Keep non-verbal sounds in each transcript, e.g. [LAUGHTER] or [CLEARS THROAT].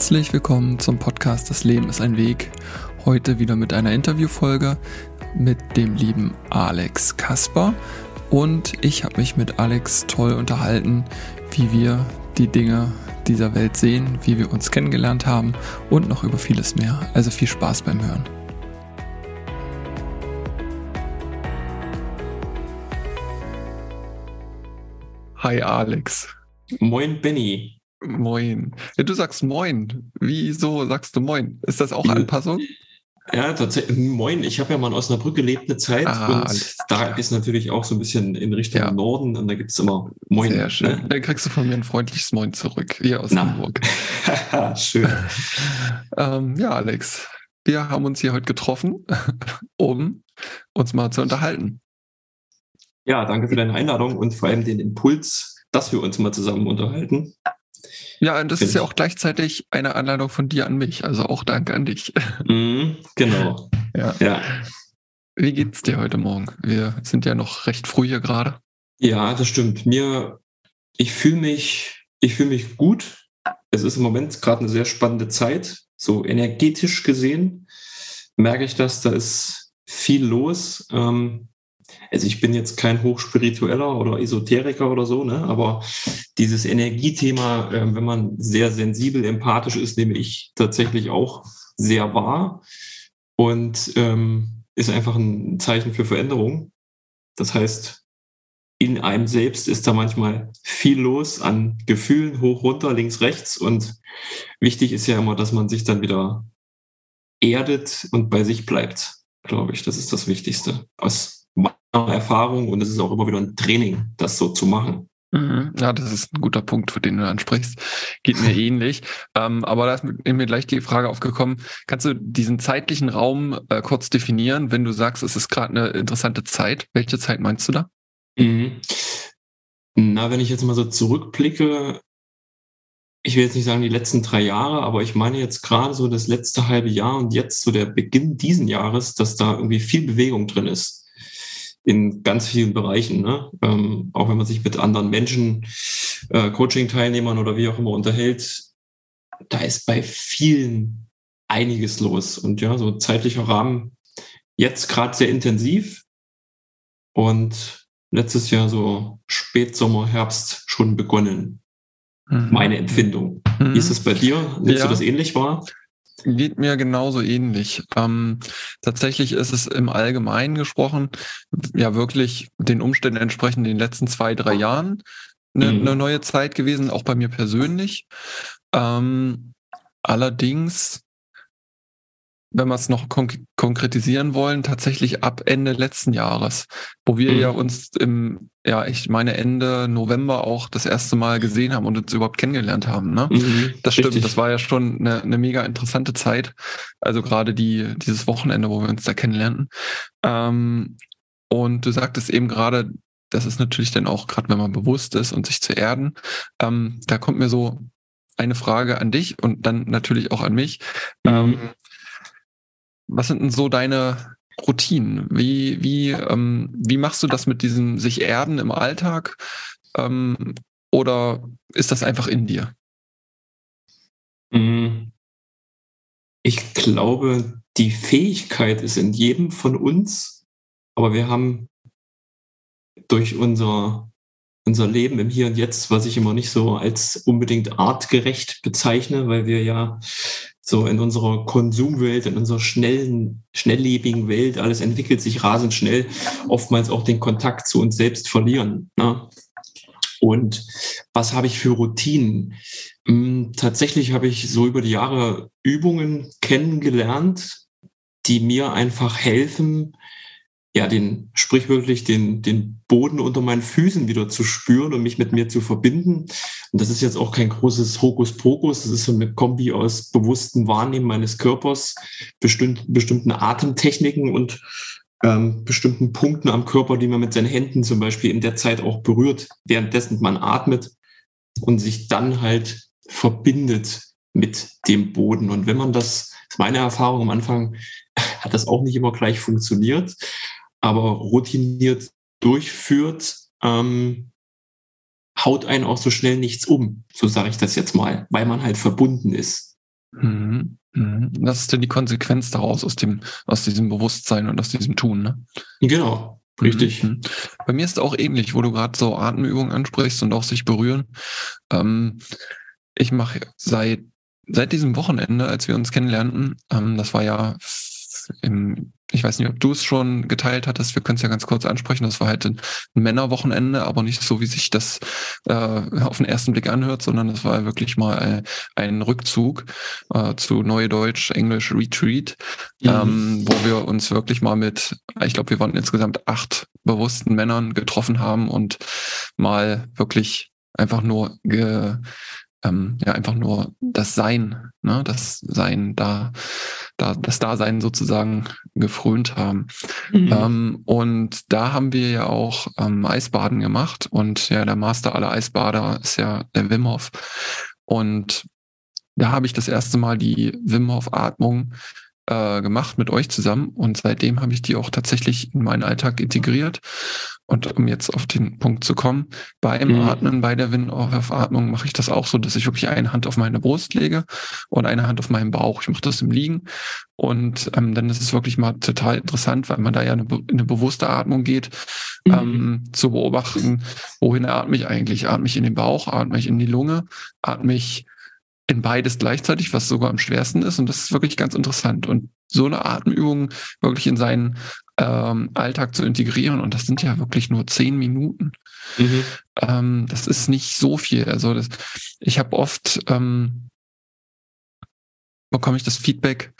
Herzlich willkommen zum Podcast Das Leben ist ein Weg. Heute wieder mit einer Interviewfolge mit dem lieben Alex Kasper. Und ich habe mich mit Alex toll unterhalten, wie wir die Dinge dieser Welt sehen, wie wir uns kennengelernt haben und noch über vieles mehr. Also viel Spaß beim Hören. Hi Alex. Moin Benny. Moin. Ja, du sagst Moin. Wieso sagst du Moin? Ist das auch Anpassung? Ja, tatsächlich. Moin. Ich habe ja mal in Osnabrück gelebt eine Zeit ah, und da ist natürlich auch so ein bisschen in Richtung ja. Norden und da gibt es immer Moin. Sehr schön. Ne? Dann kriegst du von mir ein freundliches Moin zurück, hier aus Na. Hamburg. [LAUGHS] schön. [LAUGHS] ähm, ja, Alex, wir haben uns hier heute getroffen, [LAUGHS] um uns mal zu unterhalten. Ja, danke für deine Einladung und vor allem den Impuls, dass wir uns mal zusammen unterhalten. Ja, und das ist ja auch gleichzeitig eine Anleitung von dir an mich. Also auch danke an dich. [LAUGHS] Mm, genau. ja. ja. Wie geht's dir heute Morgen? Wir sind ja noch recht früh hier gerade. Ja, das stimmt. Mir, ich fühle mich, ich fühle mich gut. Es ist im Moment gerade eine sehr spannende Zeit. So energetisch gesehen merke ich das, da ist viel los. Ähm, also ich bin jetzt kein Hochspiritueller oder Esoteriker oder so, ne? aber dieses Energiethema, äh, wenn man sehr sensibel, empathisch ist, nehme ich tatsächlich auch sehr wahr und ähm, ist einfach ein Zeichen für Veränderung. Das heißt, in einem selbst ist da manchmal viel los an Gefühlen, hoch, runter, links, rechts. Und wichtig ist ja immer, dass man sich dann wieder erdet und bei sich bleibt, glaube ich. Das ist das Wichtigste. Aus Erfahrung und es ist auch immer wieder ein Training, das so zu machen. Mhm. Ja, das ist ein guter Punkt, für den du ansprichst. Geht mir [LAUGHS] ähnlich. Ähm, aber da ist mir gleich die Frage aufgekommen, kannst du diesen zeitlichen Raum äh, kurz definieren, wenn du sagst, es ist gerade eine interessante Zeit? Welche Zeit meinst du da? Mhm. Na, wenn ich jetzt mal so zurückblicke, ich will jetzt nicht sagen die letzten drei Jahre, aber ich meine jetzt gerade so das letzte halbe Jahr und jetzt so der Beginn diesen Jahres, dass da irgendwie viel Bewegung drin ist in ganz vielen Bereichen. Ne? Ähm, auch wenn man sich mit anderen Menschen, äh, Coaching-Teilnehmern oder wie auch immer unterhält, da ist bei vielen einiges los. Und ja, so zeitlicher Rahmen jetzt gerade sehr intensiv und letztes Jahr so Spätsommer, Herbst schon begonnen. Mhm. Meine Empfindung. Mhm. Wie ist es bei dir? Nimmst ja. du das ähnlich wahr? Geht mir genauso ähnlich. Ähm, tatsächlich ist es im Allgemeinen gesprochen, ja wirklich den Umständen entsprechend in den letzten zwei, drei Jahren eine, mhm. eine neue Zeit gewesen, auch bei mir persönlich. Ähm, allerdings wenn wir es noch konk konkretisieren wollen, tatsächlich ab Ende letzten Jahres, wo wir mhm. ja uns im, ja, ich meine Ende November auch das erste Mal gesehen haben und uns überhaupt kennengelernt haben. Ne? Mhm, das stimmt, richtig. das war ja schon eine, eine mega interessante Zeit. Also gerade die, dieses Wochenende, wo wir uns da kennenlernten. Ähm, und du sagtest eben gerade, das ist natürlich dann auch, gerade wenn man bewusst ist und sich zu erden, ähm, da kommt mir so eine Frage an dich und dann natürlich auch an mich. Mhm. Ähm, was sind denn so deine Routinen? Wie, wie, ähm, wie machst du das mit diesem sich erden im Alltag? Ähm, oder ist das einfach in dir? Mhm. Ich glaube, die Fähigkeit ist in jedem von uns, aber wir haben durch unser, unser Leben im Hier und Jetzt, was ich immer nicht so als unbedingt artgerecht bezeichne, weil wir ja so in unserer Konsumwelt, in unserer schnellen, schnelllebigen Welt, alles entwickelt sich rasend schnell, oftmals auch den Kontakt zu uns selbst verlieren. Ne? Und was habe ich für Routinen? Hm, tatsächlich habe ich so über die Jahre Übungen kennengelernt, die mir einfach helfen, ja, den sprichwörtlich den, den Boden unter meinen Füßen wieder zu spüren und mich mit mir zu verbinden. Und das ist jetzt auch kein großes Hokuspokus, das ist so eine Kombi aus bewusstem Wahrnehmen meines Körpers, bestimmt, bestimmten Atemtechniken und ähm, bestimmten Punkten am Körper, die man mit seinen Händen zum Beispiel in der Zeit auch berührt, währenddessen man atmet und sich dann halt verbindet mit dem Boden. Und wenn man das, das ist meine Erfahrung am Anfang, [LAUGHS] hat das auch nicht immer gleich funktioniert aber routiniert durchführt, ähm, haut einen auch so schnell nichts um, so sage ich das jetzt mal, weil man halt verbunden ist Mhm. Mhm. Das ist dann die Konsequenz daraus aus dem, aus diesem Bewusstsein und aus diesem Tun, ne? Genau, richtig. Mhm. Bei mir ist auch ähnlich, wo du gerade so Atemübungen ansprichst und auch sich berühren. Ähm, ich mache seit seit diesem Wochenende, als wir uns kennenlernten, ähm, das war ja im, ich weiß nicht, ob du es schon geteilt hattest, wir können es ja ganz kurz ansprechen, das war halt ein Männerwochenende, aber nicht so, wie sich das äh, auf den ersten Blick anhört, sondern es war wirklich mal äh, ein Rückzug äh, zu Neudeutsch, Englisch Retreat, mhm. ähm, wo wir uns wirklich mal mit, ich glaube, wir waren insgesamt acht bewussten Männern getroffen haben und mal wirklich einfach nur ge, ähm, ja einfach nur das Sein, ne, das Sein da, da, das Dasein sozusagen gefrönt haben. Mhm. Ähm, und da haben wir ja auch ähm, Eisbaden gemacht und ja, der Master aller Eisbader ist ja der Wim Hof. Und da habe ich das erste Mal die Wim Hof Atmung äh, gemacht mit euch zusammen und seitdem habe ich die auch tatsächlich in meinen Alltag integriert. Und um jetzt auf den Punkt zu kommen, beim mhm. Atmen, bei der Wind-Atmung mache ich das auch so, dass ich wirklich eine Hand auf meine Brust lege und eine Hand auf meinen Bauch. Ich mache das im Liegen. Und ähm, dann ist es wirklich mal total interessant, weil man da ja eine, eine bewusste Atmung geht, mhm. ähm, zu beobachten, wohin atme ich eigentlich? Atme ich in den Bauch, atme ich in die Lunge, atme ich in beides gleichzeitig, was sogar am schwersten ist. Und das ist wirklich ganz interessant. Und so eine Atemübung wirklich in seinen ähm, Alltag zu integrieren, und das sind ja wirklich nur zehn Minuten. Mhm. Ähm, das ist nicht so viel. Also das, ich habe oft ähm, bekomme ich das Feedback,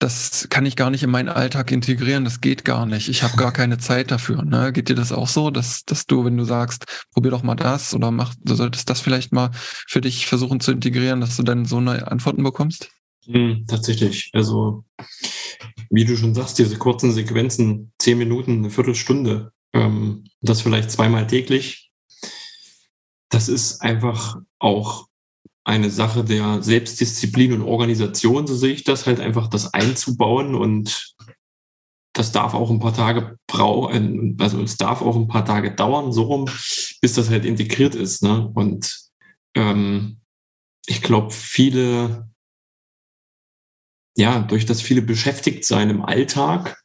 das kann ich gar nicht in meinen Alltag integrieren, das geht gar nicht. Ich habe gar keine Zeit dafür. Ne? Geht dir das auch so, dass, dass du, wenn du sagst, probier doch mal das oder mach, du solltest das vielleicht mal für dich versuchen zu integrieren, dass du dann so eine Antworten bekommst? Hm, tatsächlich. Also, wie du schon sagst, diese kurzen Sequenzen, zehn Minuten, eine Viertelstunde, ähm, das vielleicht zweimal täglich, das ist einfach auch eine Sache der Selbstdisziplin und Organisation, so sehe ich das, halt einfach das einzubauen und das darf auch ein paar Tage brauchen, also es darf auch ein paar Tage dauern, so rum, bis das halt integriert ist. Ne? Und ähm, ich glaube, viele, ja, durch das viele beschäftigt sein im Alltag,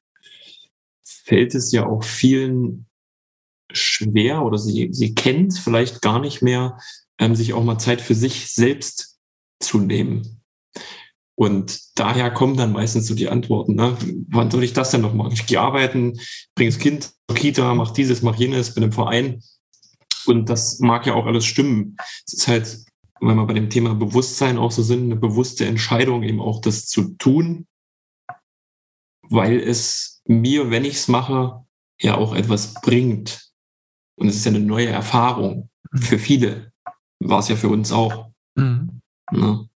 fällt es ja auch vielen schwer oder sie, sie kennt vielleicht gar nicht mehr, ähm, sich auch mal Zeit für sich selbst zu nehmen. Und daher kommen dann meistens so die Antworten. Ne? Wann soll ich das denn noch machen? Ich gehe arbeiten, bringe das Kind zur Kita, mach dieses, mach jenes, bin im Verein. Und das mag ja auch alles stimmen. Es ist halt, wenn wir bei dem Thema Bewusstsein auch so sind, eine bewusste Entscheidung, eben auch das zu tun, weil es mir, wenn ich es mache, ja auch etwas bringt. Und es ist ja eine neue Erfahrung für viele war es ja für uns auch. Mhm. Ne?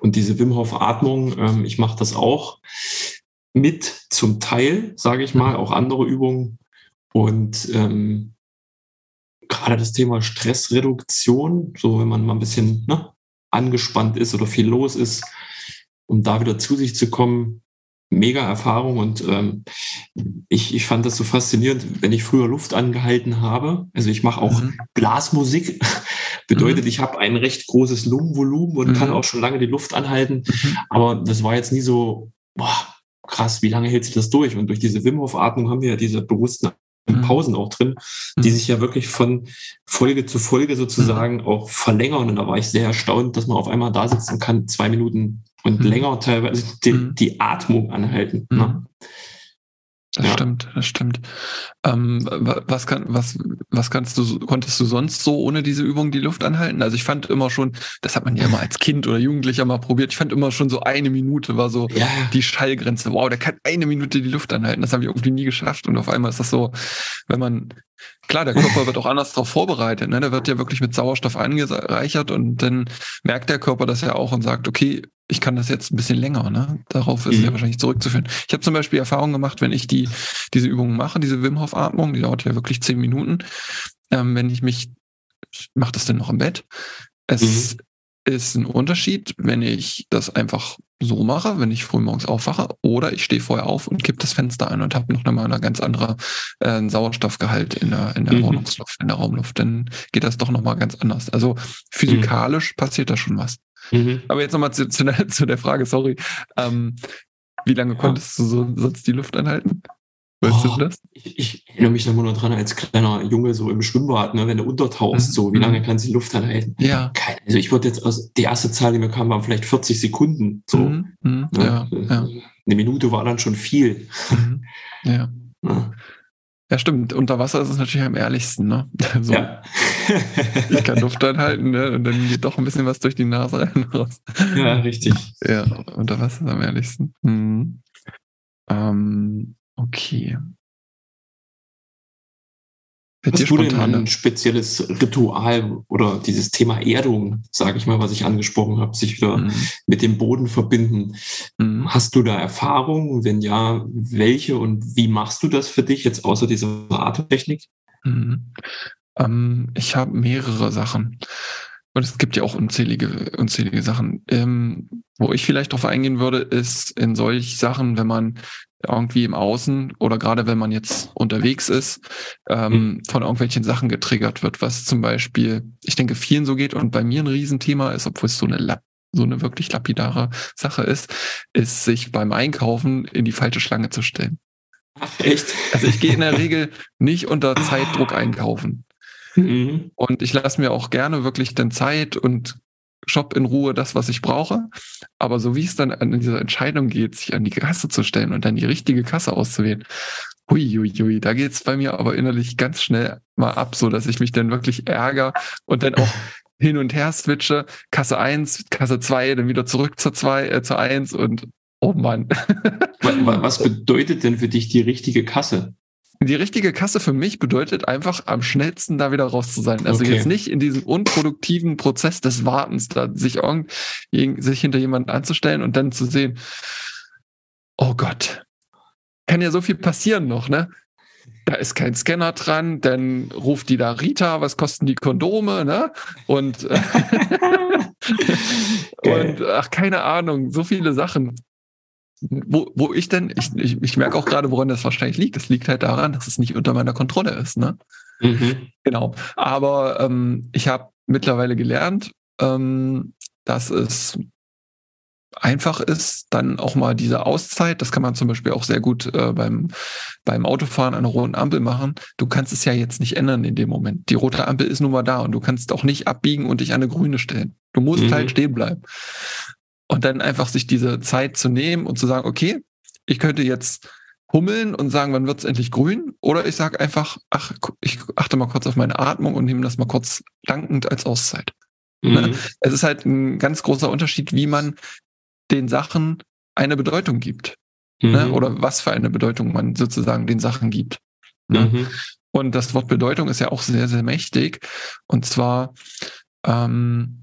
Und diese Wim Hof Atmung, ähm, ich mache das auch mit zum Teil, sage ich mal, auch andere Übungen. Und ähm, gerade das Thema Stressreduktion, so wenn man mal ein bisschen ne, angespannt ist oder viel los ist, um da wieder zu sich zu kommen, mega Erfahrung und ähm, ich, ich fand das so faszinierend, wenn ich früher Luft angehalten habe. Also ich mache auch mhm. Blasmusik, [LAUGHS] bedeutet, mhm. ich habe ein recht großes Lungenvolumen und mhm. kann auch schon lange die Luft anhalten. Mhm. Aber das war jetzt nie so, boah, krass, wie lange hält sich das durch? Und durch diese Wim Hof Atmung haben wir ja diese bewussten. Pausen auch drin, die mhm. sich ja wirklich von Folge zu Folge sozusagen auch verlängern. Und da war ich sehr erstaunt, dass man auf einmal da sitzen kann, zwei Minuten und mhm. länger teilweise die, mhm. die Atmung anhalten. Ne? Das ja. stimmt, das stimmt. Ähm, was, kann, was, was kannst du, konntest du sonst so ohne diese Übung die Luft anhalten? Also ich fand immer schon, das hat man ja immer als Kind oder Jugendlicher mal probiert, ich fand immer schon so eine Minute war so ja. die Schallgrenze. Wow, der kann eine Minute die Luft anhalten. Das habe ich irgendwie nie geschafft. Und auf einmal ist das so, wenn man Klar, der Körper wird auch anders darauf vorbereitet. Ne? Der wird ja wirklich mit Sauerstoff angereichert und dann merkt der Körper das ja auch und sagt, okay, ich kann das jetzt ein bisschen länger. Ne? Darauf ist mhm. ja wahrscheinlich zurückzuführen. Ich habe zum Beispiel Erfahrungen gemacht, wenn ich die diese Übungen mache, diese Wim Hof Atmung, die dauert ja wirklich zehn Minuten. Ähm, wenn ich mich, ich mache das denn noch im Bett. Es mhm ist ein Unterschied, wenn ich das einfach so mache, wenn ich früh morgens aufwache, oder ich stehe vorher auf und kippe das Fenster ein und habe noch einmal eine ganz andere äh, Sauerstoffgehalt in der, in der mhm. Wohnungsluft, in der Raumluft. Dann geht das doch nochmal ganz anders. Also physikalisch mhm. passiert da schon was. Mhm. Aber jetzt nochmal zu, zu, der, [LAUGHS] zu der Frage, sorry. Ähm, wie lange konntest du so, sonst die Luft anhalten? Weißt oh, du das? Ich, ich, erinnere mich nur dran, als kleiner Junge so im Schwimmbad, ne, wenn du untertauchst, mhm. so, wie lange mhm. kannst du die Luft anhalten? Ja. Keine, also ich würde jetzt, aus, die erste Zahl, die mir kam, waren vielleicht 40 Sekunden. So. Mhm. Mhm. Ne? Ja. ja. Eine Minute war dann schon viel. Mhm. Ja. [LAUGHS] ja. Ja, stimmt. Unter Wasser ist es natürlich am ehrlichsten, ne? [LAUGHS] So. Ja. [LAUGHS] ich kann Luft anhalten, ne? Und dann geht doch ein bisschen was durch die Nase rein raus. Ja, richtig. Ja, unter Wasser ist am ehrlichsten. Mhm. Ähm, Okay. Hast du denn ein spezielles Ritual oder dieses Thema Erdung, sage ich mal, was ich angesprochen habe, sich wieder mhm. mit dem Boden verbinden? Mhm. Hast du da Erfahrungen? Wenn ja, welche und wie machst du das für dich jetzt außer dieser Atemtechnik? Mhm. Ähm, ich habe mehrere Sachen. Und es gibt ja auch unzählige, unzählige Sachen. Ähm, wo ich vielleicht drauf eingehen würde, ist in solch Sachen, wenn man irgendwie im Außen oder gerade wenn man jetzt unterwegs ist, ähm, mhm. von irgendwelchen Sachen getriggert wird, was zum Beispiel, ich denke, vielen so geht und bei mir ein Riesenthema ist, obwohl es so eine so eine wirklich lapidare Sache ist, ist sich beim Einkaufen in die falsche Schlange zu stellen. Ach, echt? Also ich gehe in der [LAUGHS] Regel nicht unter Zeitdruck einkaufen. Mhm. Und ich lasse mir auch gerne wirklich dann Zeit und shop in Ruhe das, was ich brauche. Aber so wie es dann an dieser Entscheidung geht, sich an die Kasse zu stellen und dann die richtige Kasse auszuwählen, hui, hui, hui, da geht's bei mir aber innerlich ganz schnell mal ab, so dass ich mich dann wirklich ärgere und dann auch [LAUGHS] hin und her switche, Kasse 1, Kasse 2, dann wieder zurück zur 2, äh, zur 1 und oh Mann. Was [LAUGHS] bedeutet denn für dich die richtige Kasse? Die richtige Kasse für mich bedeutet einfach am schnellsten da wieder raus zu sein. Also okay. jetzt nicht in diesem unproduktiven Prozess des Wartens, da sich, sich hinter jemanden anzustellen und dann zu sehen, oh Gott, kann ja so viel passieren noch, ne? Da ist kein Scanner dran, dann ruft die da Rita, was kosten die Kondome, ne? Und, [LAUGHS] [LAUGHS] und ach, keine Ahnung, so viele Sachen wo, wo ich denn, ich, ich, ich merke auch gerade, woran das wahrscheinlich liegt. Das liegt halt daran, dass es nicht unter meiner Kontrolle ist. Ne? Mhm. Genau. Aber ähm, ich habe mittlerweile gelernt, ähm, dass es einfach ist, dann auch mal diese Auszeit, das kann man zum Beispiel auch sehr gut äh, beim, beim Autofahren an der roten Ampel machen. Du kannst es ja jetzt nicht ändern in dem Moment. Die rote Ampel ist nun mal da und du kannst auch nicht abbiegen und dich an eine grüne stellen. Du musst mhm. halt stehen bleiben. Und dann einfach sich diese Zeit zu nehmen und zu sagen, okay, ich könnte jetzt hummeln und sagen, wann wird es endlich grün? Oder ich sage einfach, ach, ich achte mal kurz auf meine Atmung und nehme das mal kurz dankend als Auszeit. Ne? Mhm. Es ist halt ein ganz großer Unterschied, wie man den Sachen eine Bedeutung gibt. Ne? Mhm. Ne? Oder was für eine Bedeutung man sozusagen den Sachen gibt. Ne? Mhm. Und das Wort Bedeutung ist ja auch sehr, sehr mächtig. Und zwar ähm,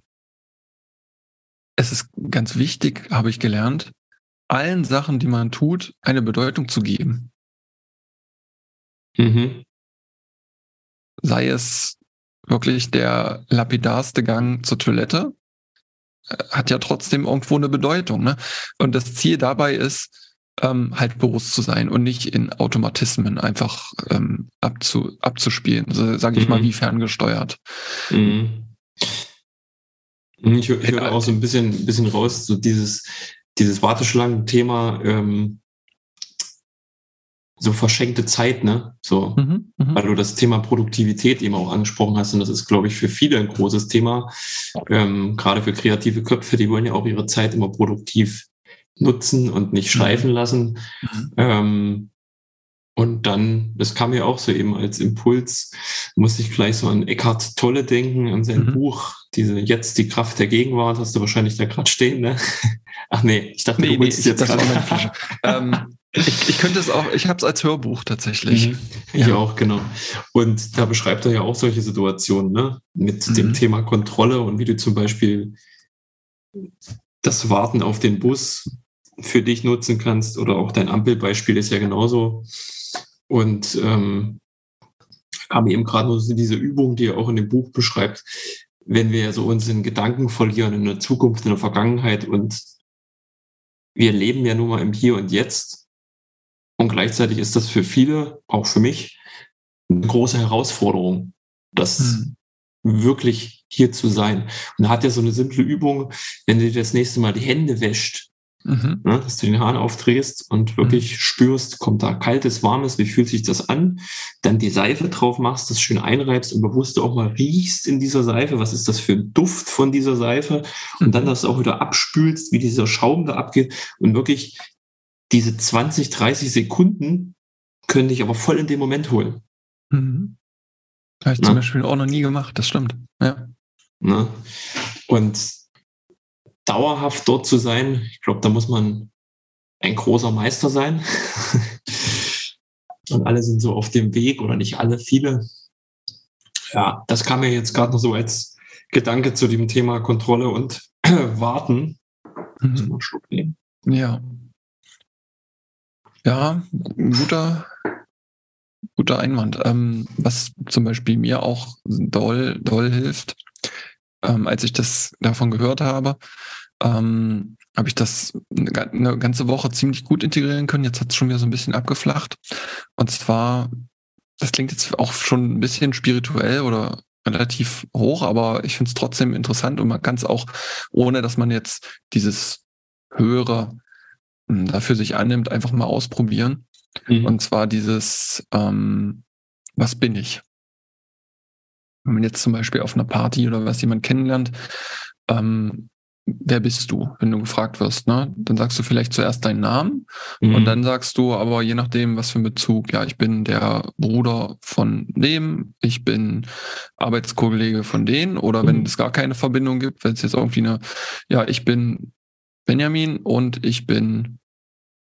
es ist ganz wichtig, habe ich gelernt, allen Sachen, die man tut, eine Bedeutung zu geben. Mhm. Sei es wirklich der lapidarste Gang zur Toilette, äh, hat ja trotzdem irgendwo eine Bedeutung. Ne? Und das Ziel dabei ist, ähm, halt bewusst zu sein und nicht in Automatismen einfach ähm, abzu, abzuspielen, so, sage ich mhm. mal, wie ferngesteuert. Mhm. Mhm, ich, ich höre auch so ein bisschen, bisschen raus, so dieses, dieses Warteschlangen-Thema, ähm, so verschenkte Zeit, ne? So, mhm, mh. weil du das Thema Produktivität eben auch angesprochen hast. Und das ist, glaube ich, für viele ein großes Thema. Ähm, gerade für kreative Köpfe, die wollen ja auch ihre Zeit immer produktiv nutzen und nicht mhm. schleifen lassen. Mhm. Ähm, und dann, das kam mir auch so eben als Impuls, musste ich gleich so an Eckhart Tolle denken, an sein mhm. Buch, diese Jetzt die Kraft der Gegenwart, hast du wahrscheinlich da gerade stehen, ne? [LAUGHS] Ach nee, ich dachte, nee, du nee, jetzt gerade. [LAUGHS] ähm, ich, ich könnte es auch, ich habe es als Hörbuch tatsächlich. Mhm, ich ja. auch, genau. Und da beschreibt er ja auch solche Situationen, ne? Mit mhm. dem Thema Kontrolle und wie du zum Beispiel das Warten auf den Bus für dich nutzen kannst oder auch dein Ampelbeispiel ist ja genauso. Und ähm, kam eben gerade nur so diese Übung, die er auch in dem Buch beschreibt, wenn wir so uns in Gedanken verlieren in der Zukunft, in der Vergangenheit und wir leben ja nun mal im Hier und Jetzt. Und gleichzeitig ist das für viele, auch für mich, eine große Herausforderung, das hm. wirklich hier zu sein. Und da hat er so eine simple Übung, wenn du dir das nächste Mal die Hände wäscht, Mhm. Ne, dass du den Hahn aufdrehst und wirklich mhm. spürst, kommt da kaltes, warmes, wie fühlt sich das an? Dann die Seife drauf machst, das schön einreibst und bewusst auch mal riechst in dieser Seife, was ist das für ein Duft von dieser Seife? Und dann mhm. das auch wieder abspülst, wie dieser Schaum da abgeht und wirklich diese 20, 30 Sekunden können dich aber voll in den Moment holen. Mhm. Habe ich Na? zum Beispiel auch noch nie gemacht, das stimmt. Ja. Na? Und dauerhaft dort zu sein, ich glaube, da muss man ein großer Meister sein. [LAUGHS] Und alle sind so auf dem Weg oder nicht alle, viele. Ja, das kam mir jetzt gerade noch so als Gedanke zu dem Thema Kontrolle und [CLEARS THROAT] Warten. Mhm. Ja. Ja, guter, guter Einwand. Ähm, was zum Beispiel mir auch doll, doll hilft, ähm, als ich das davon gehört habe, ähm, habe ich das eine ganze Woche ziemlich gut integrieren können. Jetzt hat es schon wieder so ein bisschen abgeflacht. Und zwar, das klingt jetzt auch schon ein bisschen spirituell oder relativ hoch, aber ich finde es trotzdem interessant und man kann es auch, ohne dass man jetzt dieses höhere hm, dafür sich annimmt, einfach mal ausprobieren. Mhm. Und zwar dieses, ähm, was bin ich? Wenn man jetzt zum Beispiel auf einer Party oder was jemand kennenlernt, ähm, wer bist du, wenn du gefragt wirst, ne? Dann sagst du vielleicht zuerst deinen Namen mhm. und dann sagst du aber je nachdem, was für ein Bezug, ja, ich bin der Bruder von dem, ich bin Arbeitskollege von denen oder mhm. wenn es gar keine Verbindung gibt, wenn es jetzt irgendwie eine, ja, ich bin Benjamin und ich bin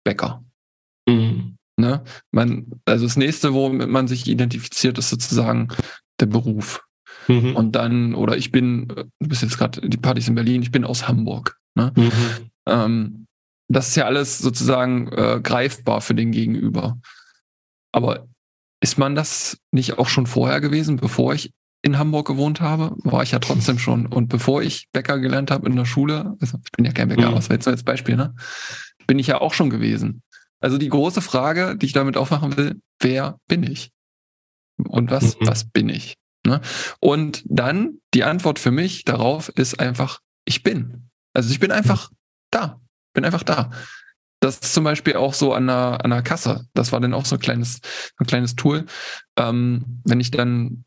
Bäcker. Mhm. Ne? Man, also das nächste, womit man sich identifiziert, ist sozusagen der Beruf. Mhm. Und dann, oder ich bin, du bist jetzt gerade die Partys in Berlin, ich bin aus Hamburg. Ne? Mhm. Ähm, das ist ja alles sozusagen äh, greifbar für den Gegenüber. Aber ist man das nicht auch schon vorher gewesen, bevor ich in Hamburg gewohnt habe? War ich ja trotzdem [LAUGHS] schon. Und bevor ich Bäcker gelernt habe in der Schule, also ich bin ja kein Bäcker, mhm. aber jetzt als Beispiel, ne? bin ich ja auch schon gewesen. Also die große Frage, die ich damit aufmachen will, wer bin ich? Und was, mhm. was bin ich? Ne? Und dann die Antwort für mich darauf ist einfach, ich bin. Also ich bin einfach da. Bin einfach da. Das ist zum Beispiel auch so an der, an der Kasse. Das war dann auch so ein kleines, ein kleines Tool. Ähm, wenn ich dann,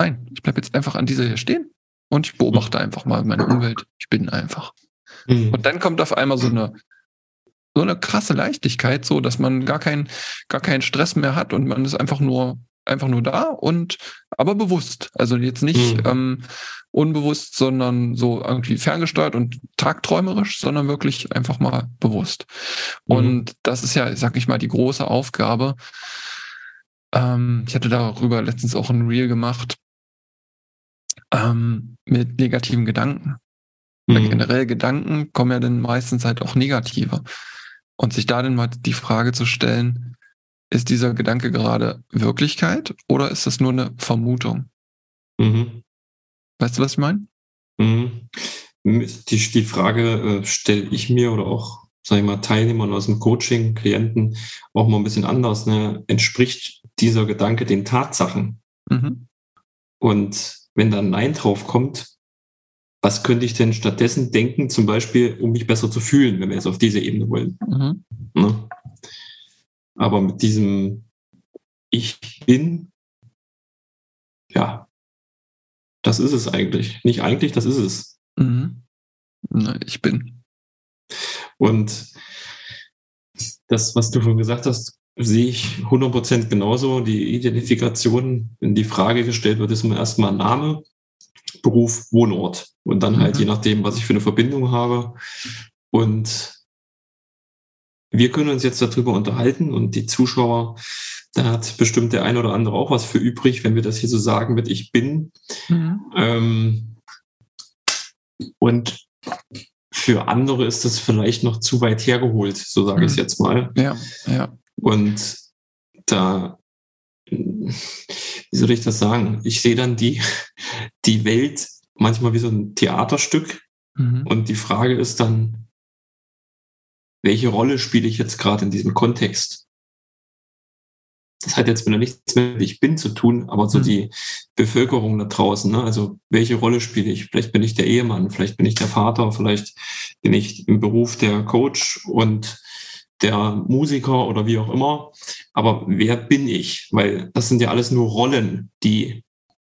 nein, ich bleibe jetzt einfach an dieser hier stehen und ich beobachte einfach mal meine Umwelt. Ich bin einfach. Mhm. Und dann kommt auf einmal so eine, so eine krasse Leichtigkeit, so dass man gar keinen, gar keinen Stress mehr hat und man ist einfach nur einfach nur da und aber bewusst. Also jetzt nicht mhm. ähm, unbewusst, sondern so irgendwie ferngesteuert und tagträumerisch, sondern wirklich einfach mal bewusst. Mhm. Und das ist ja, sag ich mal, die große Aufgabe. Ähm, ich hatte darüber letztens auch ein Reel gemacht ähm, mit negativen Gedanken. Mhm. Generell Gedanken kommen ja dann meistens halt auch negative. Und sich da dann mal die Frage zu stellen, ist dieser Gedanke gerade Wirklichkeit oder ist das nur eine Vermutung? Mhm. Weißt du, was ich meine? Mhm. Die, die Frage äh, stelle ich mir oder auch, sage ich mal, Teilnehmern aus dem Coaching, Klienten auch mal ein bisschen anders. Ne? Entspricht dieser Gedanke den Tatsachen? Mhm. Und wenn da ein Nein drauf kommt, was könnte ich denn stattdessen denken, zum Beispiel, um mich besser zu fühlen, wenn wir jetzt auf diese Ebene wollen? Mhm. Ne? Aber mit diesem Ich bin, ja, das ist es eigentlich. Nicht eigentlich, das ist es. Mhm. Ich bin. Und das, was du schon gesagt hast, sehe ich 100% genauso. Die Identifikation, wenn die Frage gestellt wird, ist immer erstmal Name, Beruf, Wohnort. Und dann halt mhm. je nachdem, was ich für eine Verbindung habe. Und wir können uns jetzt darüber unterhalten und die Zuschauer, da hat bestimmt der ein oder andere auch was für übrig, wenn wir das hier so sagen mit Ich bin. Mhm. Ähm, und für andere ist das vielleicht noch zu weit hergeholt, so sage mhm. ich es jetzt mal. Ja, ja. Und da, wie soll ich das sagen? Ich sehe dann die, die Welt manchmal wie so ein Theaterstück. Mhm. Und die Frage ist dann, welche Rolle spiele ich jetzt gerade in diesem Kontext? das hat jetzt wieder nichts mit ich bin zu tun, aber so mhm. die Bevölkerung da draußen, ne? also welche Rolle spiele ich? Vielleicht bin ich der Ehemann, vielleicht bin ich der Vater, vielleicht bin ich im Beruf der Coach und der Musiker oder wie auch immer. Aber wer bin ich? Weil das sind ja alles nur Rollen, die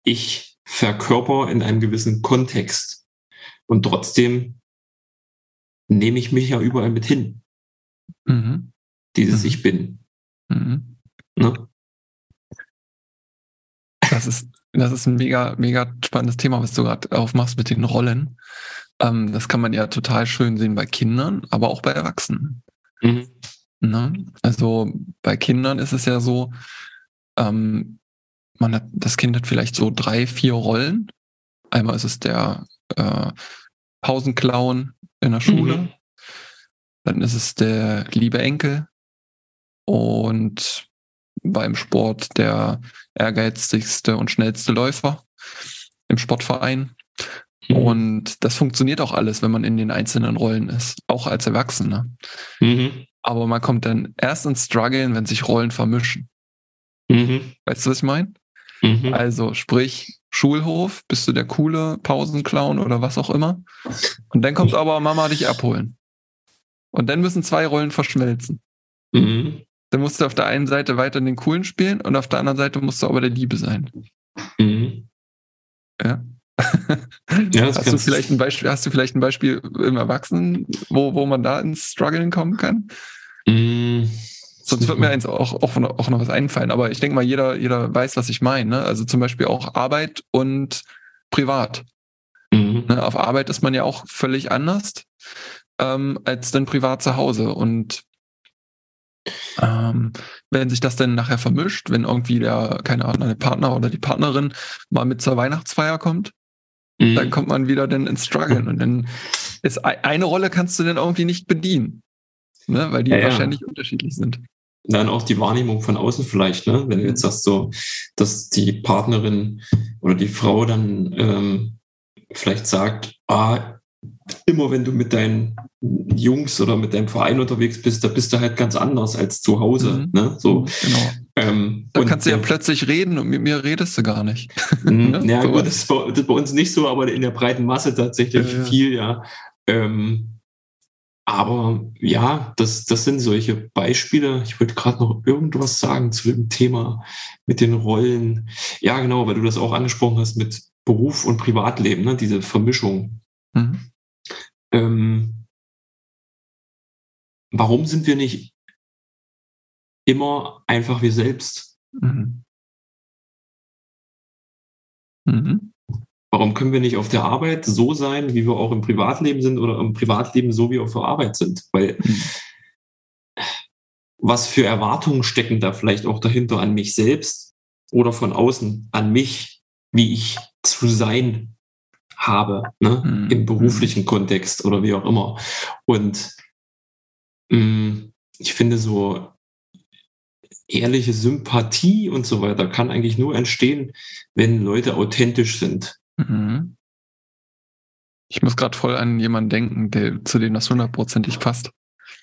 ich verkörper in einem gewissen Kontext. Und trotzdem nehme ich mich ja überall mit hin. Mhm. Dieses mhm. Ich bin. Mhm. Ne? Das ist, das ist ein mega, mega spannendes Thema, was du gerade aufmachst mit den Rollen. Ähm, das kann man ja total schön sehen bei Kindern, aber auch bei Erwachsenen. Mhm. Ne? Also bei Kindern ist es ja so, ähm, man hat, das Kind hat vielleicht so drei, vier Rollen. Einmal ist es der äh, Pausenclown in der Schule. Mhm. Dann ist es der liebe Enkel. Und beim Sport der ehrgeizigste und schnellste Läufer im Sportverein. Mhm. Und das funktioniert auch alles, wenn man in den einzelnen Rollen ist, auch als Erwachsener. Mhm. Aber man kommt dann erst ins Struggeln, wenn sich Rollen vermischen. Mhm. Weißt du, was ich meine? Mhm. Also sprich, Schulhof, bist du der coole Pausenclown oder was auch immer. Und dann kommt aber Mama dich abholen. Und dann müssen zwei Rollen verschmelzen. Mhm. Dann musst du auf der einen Seite weiter den Coolen spielen und auf der anderen Seite musst du aber der Liebe sein. Mhm. Ja. Ja hast du vielleicht ein Beispiel, hast du vielleicht ein Beispiel im Erwachsenen, wo, wo man da ins Struggeln kommen kann? Mhm. Sonst wird mir eins auch, auch, noch, auch noch was einfallen. Aber ich denke mal, jeder, jeder weiß, was ich meine. Ne? Also zum Beispiel auch Arbeit und privat. Mhm. Ne? Auf Arbeit ist man ja auch völlig anders ähm, als dann privat zu Hause. Und ähm, wenn sich das dann nachher vermischt, wenn irgendwie der, keine Ahnung, der Partner oder die Partnerin mal mit zur Weihnachtsfeier kommt, mhm. dann kommt man wieder dann ins Struggeln. Und dann ist eine Rolle kannst du dann irgendwie nicht bedienen. Ne? Weil die ja, wahrscheinlich ja. unterschiedlich sind dann auch die Wahrnehmung von außen vielleicht, ne? wenn du jetzt sagst, so, dass die Partnerin oder die Frau dann ähm, vielleicht sagt, ah, immer wenn du mit deinen Jungs oder mit deinem Verein unterwegs bist, da bist du halt ganz anders als zu Hause. Mhm. Ne? So. Mhm, genau. Ähm, da kannst du ja plötzlich reden und mit mir redest du gar nicht. Mhm. [LAUGHS] Ja, so gut, das ist, bei, das ist, bei, uns nicht so, aber in der breiten Masse tatsächlich ja, viel, ja. Ähm, aber ja, das, das sind solche Beispiele. Ich wollte gerade noch irgendwas sagen zu dem Thema mit den Rollen. Ja, genau, weil du das auch angesprochen hast mit Beruf und Privatleben, ne? diese Vermischung. Mhm. Ähm, warum sind wir nicht immer einfach wir selbst? Mhm. Mhm. Warum können wir nicht auf der Arbeit so sein, wie wir auch im Privatleben sind oder im Privatleben so, wie wir auf der Arbeit sind? Weil mhm. was für Erwartungen stecken da vielleicht auch dahinter an mich selbst oder von außen an mich, wie ich zu sein habe, ne? Mhm. im beruflichen Kontext oder wie auch immer. Und mh, mm, ich finde so ehrliche Sympathie und so weiter kann eigentlich nur entstehen, wenn Leute authentisch sind. Mhm. Ich muss gerade voll an jemanden denken, der, zu dem das hundertprozentig passt.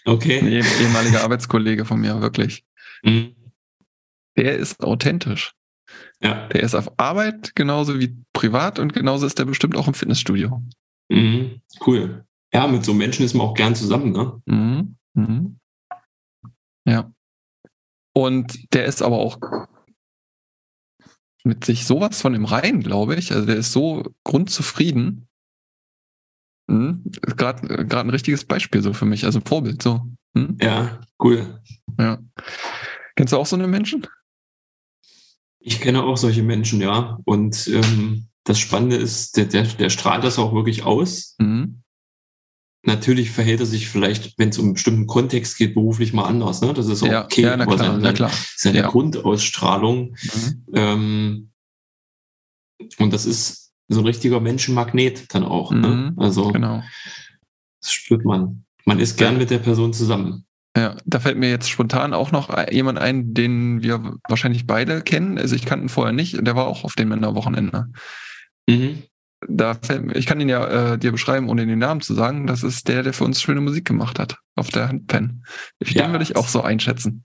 Okay. Ein ehemaliger Arbeitskollege von mir, wirklich. Mhm. Der ist authentisch. Ja. Der ist auf Arbeit genauso wie privat und genauso ist der bestimmt auch im Fitnessstudio. Mhm. Cool. Ja, mit so Menschen ist man auch gern zusammen, ne? Mhm. Mhm. Ja. Und der ist aber auch mit sich sowas von im Rein, glaube ich. Also der ist so grundzufrieden. Hm? Gerade ein richtiges Beispiel so für mich, also Vorbild so. Hm? Ja, cool. Ja. Kennst du auch so eine Menschen? Ich kenne auch solche Menschen, ja. Und ähm, das Spannende ist, der, der, der strahlt das auch wirklich aus. Mhm. Natürlich verhält er sich vielleicht, wenn es um einen bestimmten Kontext geht, beruflich mal anders. Ne? Das ist auch ja, okay. Ja, na klar, seine, na klar. seine ja. Grundausstrahlung. Mhm. Ähm, und das ist so ein richtiger Menschenmagnet dann auch. Ne? Mhm, ne? Also genau. das spürt man. Man ist gern mit der Person zusammen. Ja, da fällt mir jetzt spontan auch noch jemand ein, den wir wahrscheinlich beide kennen. Also ich kannte ihn vorher nicht, der war auch auf dem Männerwochenende. Mhm da fällt, ich kann ihn ja äh, dir beschreiben, ohne den Namen zu sagen. Das ist der, der für uns schöne Musik gemacht hat auf der Handpen. Ich ja. Den würde ich auch so einschätzen.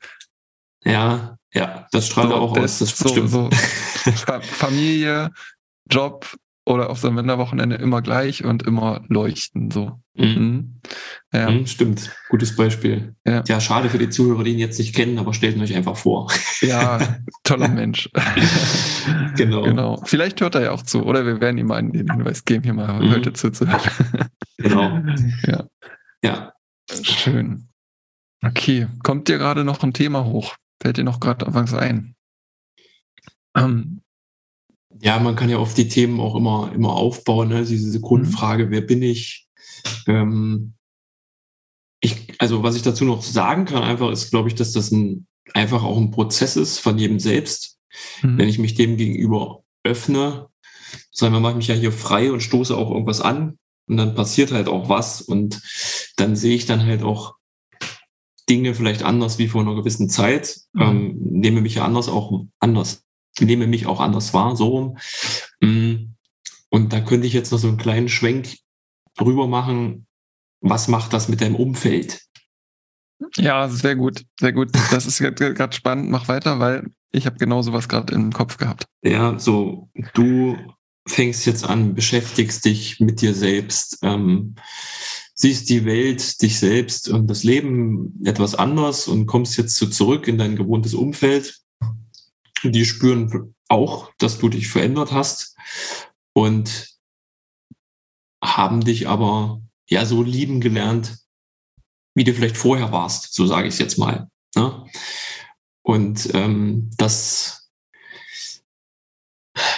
Ja, Ja, das strahlt so, auch aus. Das so, stimmt. So [LAUGHS] Familie, Job oder auf so einem Wanderwochenende immer gleich und immer leuchten. So. Mhm. Mhm. Ja. Mhm, stimmt. Gutes Beispiel. Ja. ja, schade für die Zuhörer, die ihn jetzt nicht kennen, aber stellt euch einfach vor. Ja, toller [LAUGHS] Mensch. genau. genau. Vielleicht hört er ja auch zu, oder wir werden ihm mal den Hinweis geben, hier mal mhm. heute zuzuhören. genau. [LAUGHS] Ja. Ja. Schön. Okay, kommt dir gerade noch ein Thema hoch? Fällt dir noch gerade anfangs ein? Ähm, ja, man kann ja auf die Themen auch immer, immer aufbauen, ne? diese Grundfrage, mhm. wer bin ich? Ähm, ich? Also was ich dazu noch sagen kann, einfach ist, glaube ich, dass das ein, einfach auch ein Prozess ist von jedem selbst. Mhm. Wenn ich mich dem gegenüber öffne, sagen wir, mache ich mich ja hier frei und stoße auch irgendwas an und dann passiert halt auch was und dann sehe ich dann halt auch Dinge vielleicht anders wie vor einer gewissen Zeit, mhm. ähm, nehme mich ja anders auch anders, nehme mich auch anders wahr, so rum. Mm, und da könnte ich jetzt noch so einen kleinen Schwenk drüber machen. Was macht das mit deinem Umfeld? Ja, sehr gut, sehr gut. Das ist gerade spannend. Mach weiter, weil ich habe genau sowas gerade im Kopf gehabt. Ja, so du fängst jetzt an, beschäftigst dich mit dir selbst. Ähm, siehst die Welt, dich selbst und das Leben etwas anders und kommst jetzt so zurück in dein gewohntes Umfeld. Die spüren auch, dass du dich verändert hast und haben dich aber ja so lieben gelernt, wie du vielleicht vorher warst, so sage ich es jetzt mal. Ne? Und ähm, das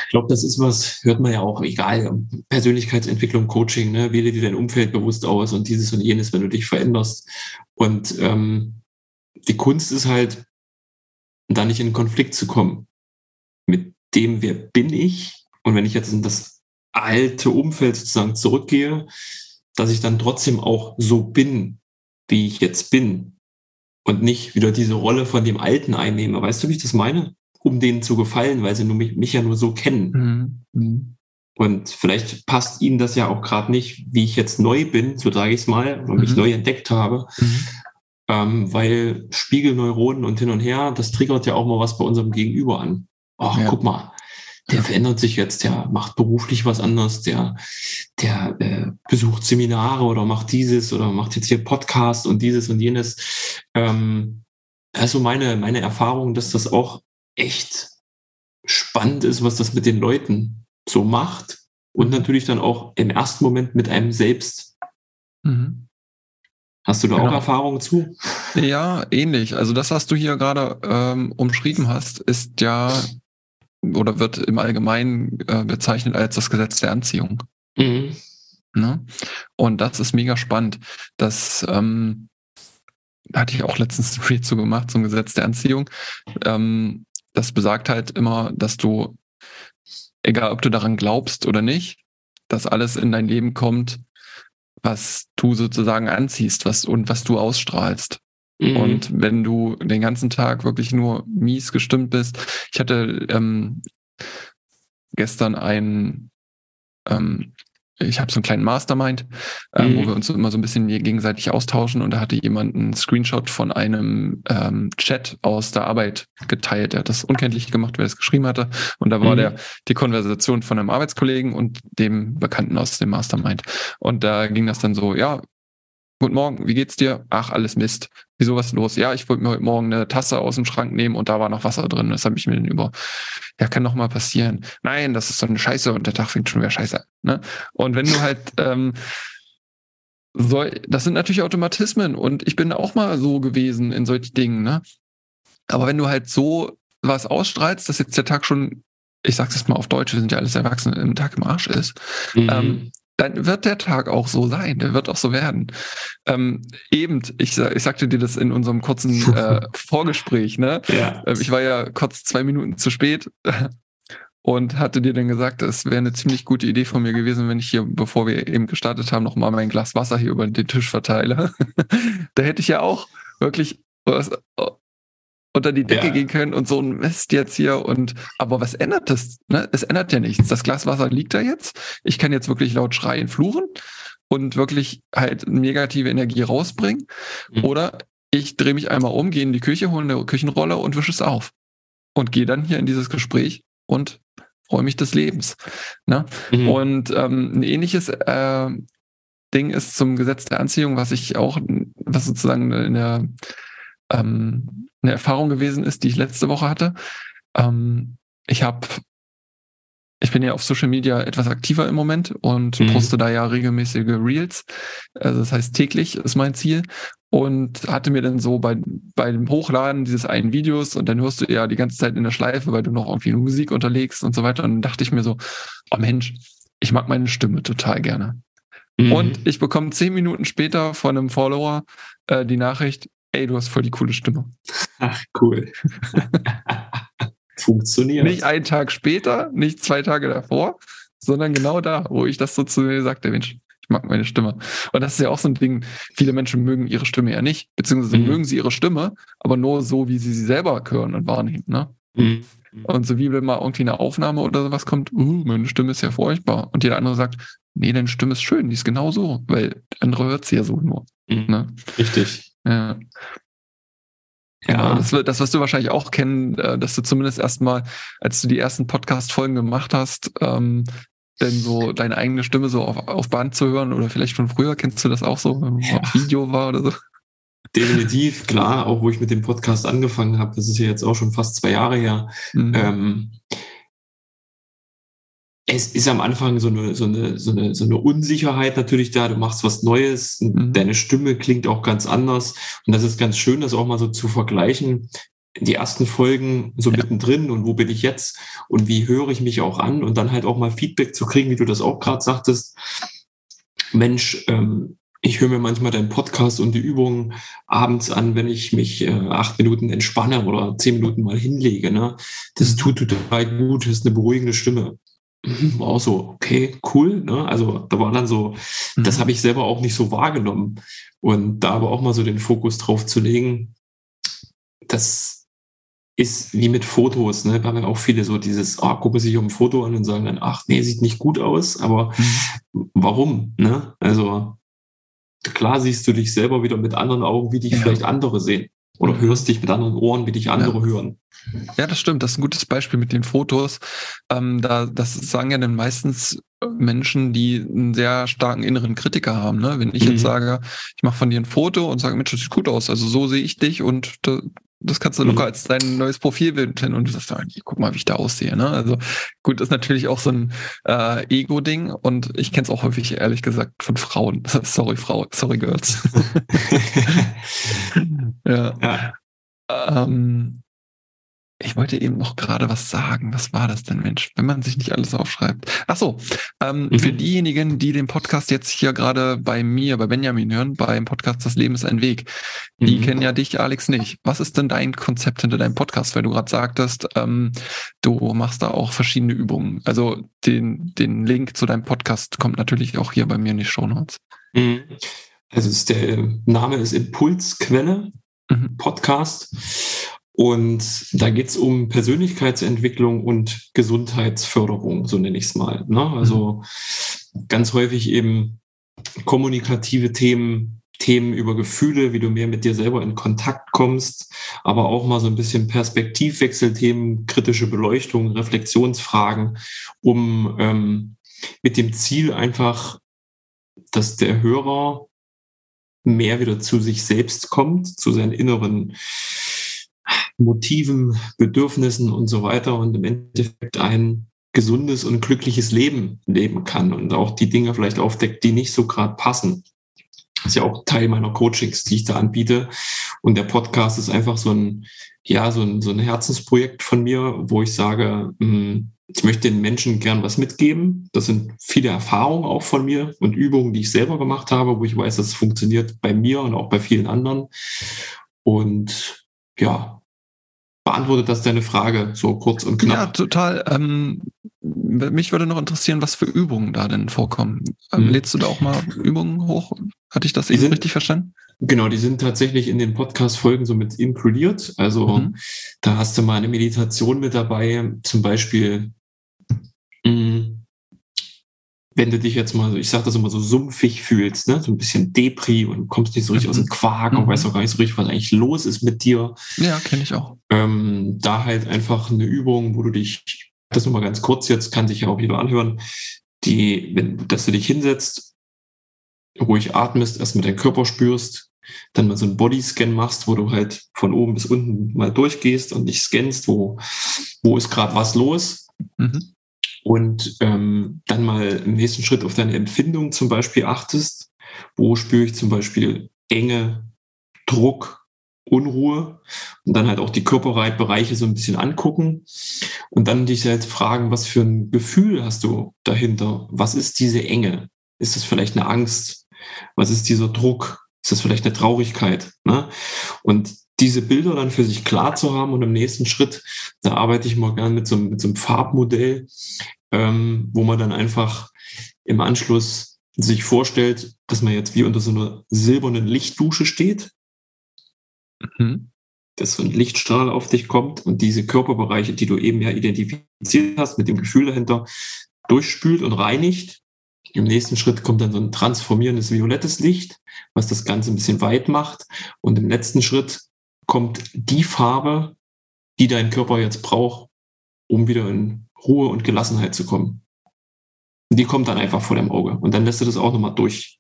ich glaube, das ist was, hört man ja auch, egal, Persönlichkeitsentwicklung, Coaching, ne? wähle dir dein Umfeld bewusst aus und dieses und jenes, wenn du dich veränderst. Und ähm, die Kunst ist halt, da nicht in Konflikt zu kommen mit dem, wer bin ich? Und wenn ich jetzt in das alte Umfeld sozusagen zurückgehe, dass ich dann trotzdem auch so bin, wie ich jetzt bin und nicht wieder diese Rolle von dem Alten einnehme. Weißt du, wie ich das meine? um denen zu gefallen, weil sie nur mich, mich ja nur so kennen. Mhm. mhm. Und vielleicht passt ihnen das ja auch gerade nicht, wie ich jetzt neu bin, so sage ich es mal, oder mhm. mich neu entdeckt habe. Mhm. Ähm, weil Spiegelneuronen und hin und her, das triggert ja auch mal was bei unserem Gegenüber an. Ach, ja. guck mal, der verändert sich jetzt, der macht beruflich was anderes, der, der äh, besucht Seminare oder macht dieses oder macht jetzt hier Podcast und dieses und jenes. Ähm, also meine, meine Erfahrung, dass das auch echt spannend ist, was das mit den Leuten so macht und natürlich dann auch im ersten Moment mit einem selbst. Mhm. Hast du da genau. auch Erfahrungen zu? Ja, ähnlich. Also das, was du hier gerade ähm, umschrieben hast, ist ja oder wird im Allgemeinen äh, bezeichnet als das Gesetz der Anziehung. Mhm. Ne? Und das ist mega spannend. Das ähm, hatte ich auch letztens ein Reel zu gemacht zum Gesetz der Anziehung. Ähm, das besagt halt immer, dass du, egal ob du daran glaubst oder nicht, dass alles in dein Leben kommt, was du sozusagen anziehst, was und was du ausstrahlst. Mhm. Und wenn du den ganzen Tag wirklich nur mies gestimmt bist, ich hatte ähm, gestern ein ähm, ich habe so einen kleinen Mastermind, ähm, mhm. wo wir uns immer so ein bisschen gegenseitig austauschen und da hatte jemand einen Screenshot von einem ähm, Chat aus der Arbeit geteilt. Er hat das unkenntlich gemacht, wer das geschrieben hatte. Und da war mhm. der die Konversation von einem Arbeitskollegen und dem Bekannten aus dem Mastermind. Und da ging das dann so, ja, Guten Morgen, wie geht's dir? Ach, alles Mist. Wieso was los? Ja, ich wollte mir heute Morgen eine Tasse aus dem Schrank nehmen und da war noch Wasser drin. Das habe ich mir dann über. Ja, kann noch mal passieren. Nein, das ist so eine Scheiße und der Tag fängt schon wieder scheiße. Ne? Und wenn du halt [LAUGHS] ähm, so, das sind natürlich Automatismen und ich bin auch mal so gewesen in solchen Dingen. Ne? Aber wenn du halt so was ausstrahlst, dass jetzt der Tag schon ich sag's jetzt mal auf Deutsch, wir sind ja alles Erwachsene, im Tag im Arsch ist, mhm. ähm, dann wird der Tag auch so sein, der wird auch so werden. Ähm, eben, ich, ich sagte dir das in unserem kurzen [LAUGHS] äh, Vorgespräch, ne? Ja. Ähm, ich war ja kurz zwei Minuten zu spät [LAUGHS] und hatte dir dann gesagt, es wäre eine ziemlich gute Idee von mir gewesen, wenn ich hier, bevor wir eben gestartet haben, nochmal mein Glas Wasser hier über den Tisch verteile. [LAUGHS] da hätte ich ja auch wirklich was, unter die Decke ja. gehen können und so ein Mist jetzt hier und aber was ändert das? Ne? Es ändert ja nichts. Das Glas Wasser liegt da jetzt. Ich kann jetzt wirklich laut schreien, fluchen und wirklich halt negative Energie rausbringen. Mhm. Oder ich drehe mich einmal um, gehe in die Küche, hole eine Küchenrolle und wische es auf. und gehe dann hier in dieses Gespräch und freue mich des Lebens. Ne? Mhm. Und ähm, ein ähnliches äh, Ding ist zum Gesetz der Anziehung, was ich auch, was sozusagen eine, ähm, eine Erfahrung gewesen ist, die ich letzte Woche hatte. Ähm, ich habe ich bin ja auf Social Media etwas aktiver im Moment und mhm. poste da ja regelmäßige Reels. Also das heißt täglich ist mein Ziel. Und hatte mir dann so bei, bei dem Hochladen dieses einen Videos und dann hörst du ja die ganze Zeit in der Schleife, weil du noch irgendwie Musik unterlegst und so weiter. Und dann dachte ich mir so, oh Mensch, ich mag meine Stimme total gerne. Mhm. Und ich bekomme zehn Minuten später von einem Follower äh, die Nachricht, ey, du hast voll die coole Stimme. Ach, cool. [LAUGHS] Funktioniert. Nicht einen Tag später, nicht zwei Tage davor, sondern genau da, wo ich das so zu mir sagte, Mensch, ich mag meine Stimme. Und das ist ja auch so ein Ding, viele Menschen mögen ihre Stimme ja nicht, beziehungsweise mhm. mögen sie ihre Stimme, aber nur so, wie sie sie selber hören und wahrnehmen. Ne? Mhm. Und so wie wenn mal irgendwie eine Aufnahme oder sowas kommt, uh, meine Stimme ist ja furchtbar. Und jeder andere sagt, nee, deine Stimme ist schön, die ist genau so, weil der andere hört sie ja so nur. Mhm. Ne? Richtig. Ja. Ja, das, das wirst du wahrscheinlich auch kennen, äh, dass du zumindest erstmal, als du die ersten Podcast-Folgen gemacht hast, ähm, denn so deine eigene Stimme so auf, auf Band zu hören oder vielleicht von früher, kennst du das auch so, wenn ja. auf Video war oder so? Definitiv, klar, auch wo ich mit dem Podcast angefangen habe, das ist ja jetzt auch schon fast zwei Jahre her. Mhm. Ähm, es ist am Anfang so eine, so eine, so eine, so eine Unsicherheit natürlich da. Du machst was Neues, mhm. deine Stimme klingt auch ganz anders. Und das ist ganz schön, das auch mal so zu vergleichen. Die ersten Folgen so ja. mittendrin und wo bin ich jetzt und wie höre ich mich auch an und dann halt auch mal Feedback zu kriegen, wie du das auch gerade sagtest. Mensch, ähm, ich höre mir manchmal deinen Podcast und die Übungen abends an, wenn ich mich äh, acht Minuten entspanne oder zehn Minuten mal hinlege. Ne? Das mhm. tut total gut, das ist eine beruhigende Stimme [LAUGHS] auch so, okay, cool. Ne? Also da war dann so, mhm. das habe ich selber auch nicht so wahrgenommen. Und da aber auch mal so den Fokus drauf zu legen, das ist wie mit Fotos. Ne? Da haben ja auch viele so dieses, ah, gucken sich um ein Foto an und sagen dann, ach nee, sieht nicht gut aus, aber mhm. warum? Ne? Also klar siehst du dich selber wieder mit anderen Augen, wie dich ja. vielleicht andere sehen. Oder hörst dich mit anderen Ohren, wie dich andere ja. hören. Ja, das stimmt. Das ist ein gutes Beispiel mit den Fotos. Ähm, da, das sagen ja dann meistens Menschen, die einen sehr starken inneren Kritiker haben. Ne? Wenn ich mhm. jetzt sage, ich mache von dir ein Foto und sage, Mensch, das sieht gut aus. Also so sehe ich dich und da, das kannst du mhm. locker als dein neues Profilbild hin und du sagst, guck mal, wie ich da aussehe. Ne? Also gut, ist natürlich auch so ein äh, Ego-Ding und ich kenne es auch häufig, ehrlich gesagt, von Frauen. [LAUGHS] sorry, Frau, sorry, Girls. [LAUGHS] [LAUGHS] ja. ja. Ähm, ich wollte eben noch gerade was sagen. Was war das denn, Mensch? Wenn man sich nicht alles aufschreibt. Ach so, ähm, mhm. für diejenigen, die den Podcast jetzt hier gerade bei mir, bei Benjamin hören, beim Podcast Das Leben ist ein Weg, die mhm. kennen ja dich, Alex, nicht. Was ist denn dein Konzept hinter deinem Podcast? Weil du gerade sagtest, ähm, du machst da auch verschiedene Übungen. Also den, den Link zu deinem Podcast kommt natürlich auch hier bei mir in die Show Notes. Mhm. Also ist der Name ist Impulsquelle mhm. Podcast. Und da geht es um Persönlichkeitsentwicklung und Gesundheitsförderung, so nenne ich es mal. Ne? Also mhm. ganz häufig eben kommunikative Themen, Themen über Gefühle, wie du mehr mit dir selber in Kontakt kommst, aber auch mal so ein bisschen Perspektivwechselthemen, kritische Beleuchtung, Reflexionsfragen, um ähm, mit dem Ziel einfach, dass der Hörer mehr wieder zu sich selbst kommt, zu seinen inneren Motiven, Bedürfnissen und so weiter und im Endeffekt ein gesundes und glückliches Leben leben kann und auch die Dinge vielleicht aufdeckt, die nicht so gerade passen. Das ist ja auch Teil meiner Coachings, die ich da anbiete. Und der Podcast ist einfach so ein, ja, so ein, so ein Herzensprojekt von mir, wo ich sage, hm, ich möchte den Menschen gern was mitgeben. Das sind viele Erfahrungen auch von mir und Übungen, die ich selber gemacht habe, wo ich weiß, dass es funktioniert bei mir und auch bei vielen anderen. Und ja, beantwortet das deine Frage so kurz und knapp? Ja, total. Ähm, mich würde noch interessieren, was für Übungen da denn vorkommen. Ähm, mhm. Lädst du da auch mal Übungen hoch? Hatte ich das eben sind, richtig verstanden? Genau, die sind tatsächlich in den Podcast-Folgen so mit inkludiert. Also mhm. da hast du mal eine Meditation mit dabei, zum Beispiel mh, mm, wenn du dich jetzt mal, ich sag das immer so sumpfig fühlst, ne? so ein bisschen Depri und kommst nicht so richtig mhm. aus dem Quark mhm. und weißt auch gar nicht so richtig, was eigentlich los ist mit dir. Ja, kenne ich auch. Ähm, da halt einfach eine Übung, wo du dich, das nur mal ganz kurz jetzt, kann sich ja auch jeder anhören, die, wenn, dass du dich hinsetzt, ruhig atmest, erst mit deinem Körper spürst, dann mal so einen Bodyscan machst, wo du halt von oben bis unten mal durchgehst und dich scannst, wo, wo ist gerade was los. Mhm und ähm, dann mal im nächsten Schritt auf deine Empfindung zum Beispiel achtest. Wo spüre ich zum Beispiel Enge, Druck, Unruhe und dann halt auch die Körperbereiche so ein bisschen angucken und dann dich halt fragen, was für ein Gefühl hast du dahinter? Was ist diese Enge? Ist das vielleicht eine Angst? Was ist dieser Druck? Ist das vielleicht eine Traurigkeit? Ne? Und diese Bilder dann für sich klar zu haben und im nächsten Schritt, da arbeite ich mal gern mit so, mit so einem Farbmodell, ähm, wo man dann einfach im Anschluss sich vorstellt, dass man jetzt wie unter so einer silbernen Lichtdusche steht, mhm. dass so ein Lichtstrahl auf dich kommt und diese Körperbereiche, die du eben ja identifiziert hast, mit dem Gefühl dahinter, durchspült und reinigt. Im nächsten Schritt kommt dann so ein transformierendes violettes Licht, was das Ganze ein bisschen weit macht. Und im letzten Schritt kommt die Farbe, die dein Körper jetzt braucht, um wieder in Ruhe und Gelassenheit zu kommen. Die kommt dann einfach vor dem Auge. Und dann lässt du das auch nochmal durch,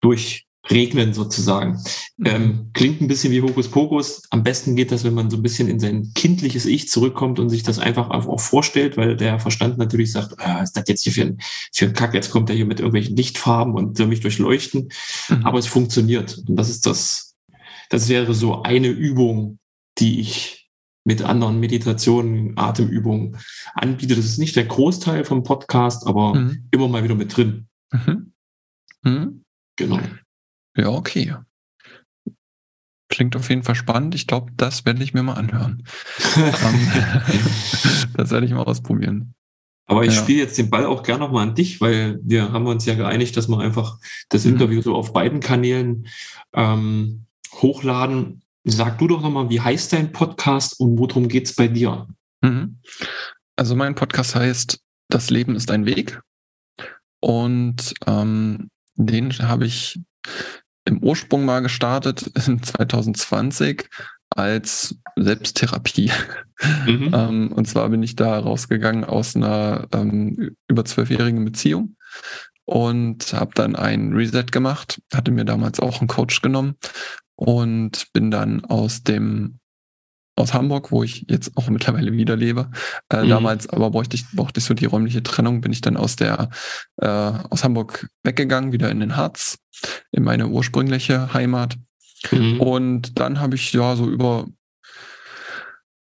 durchregnen sozusagen. Ähm, klingt ein bisschen wie Hokuspokus. Am besten geht das, wenn man so ein bisschen in sein kindliches Ich zurückkommt und sich das einfach auch vorstellt, weil der Verstand natürlich sagt, ah, ist das jetzt hier für ein, für ein Kack? Jetzt kommt er hier mit irgendwelchen Lichtfarben und soll mich durchleuchten. Mhm. Aber es funktioniert. Und das ist das, das wäre so eine Übung, die ich mit anderen Meditationen, Atemübungen anbiete. Das ist nicht der Großteil vom Podcast, aber mhm. immer mal wieder mit drin. Mhm. Mhm. Genau. Ja, okay. Klingt auf jeden Fall spannend. Ich glaube, das werde ich mir mal anhören. [LAUGHS] Ähm, [LAUGHS] das werde ich mal ausprobieren. Aber ich ja. spiele jetzt den Ball auch gerne nochmal an dich, weil wir haben uns ja geeinigt, dass wir einfach das mhm. Interview so auf beiden Kanälen ähm, hochladen. Sag du doch nochmal, wie heißt dein Podcast und worum geht es bei dir? Mhm. Also mein Podcast heißt Das Leben ist ein Weg. Und ähm, den habe ich im Ursprung mal gestartet [LAUGHS] in 2020 als Selbsttherapie. Mhm. [LAUGHS] ähm, und zwar bin ich da rausgegangen aus einer ähm, über zwölfjährigen Beziehung und habe dann ein Reset gemacht, hatte mir damals auch einen Coach genommen und bin dann aus dem aus Hamburg, wo ich jetzt auch mittlerweile wieder lebe. Äh, mhm. Damals aber brauchte ich, brauchte ich so die räumliche Trennung, bin ich dann aus der äh, aus Hamburg weggegangen, wieder in den Harz, in meine ursprüngliche Heimat. Mhm. Und dann habe ich ja so über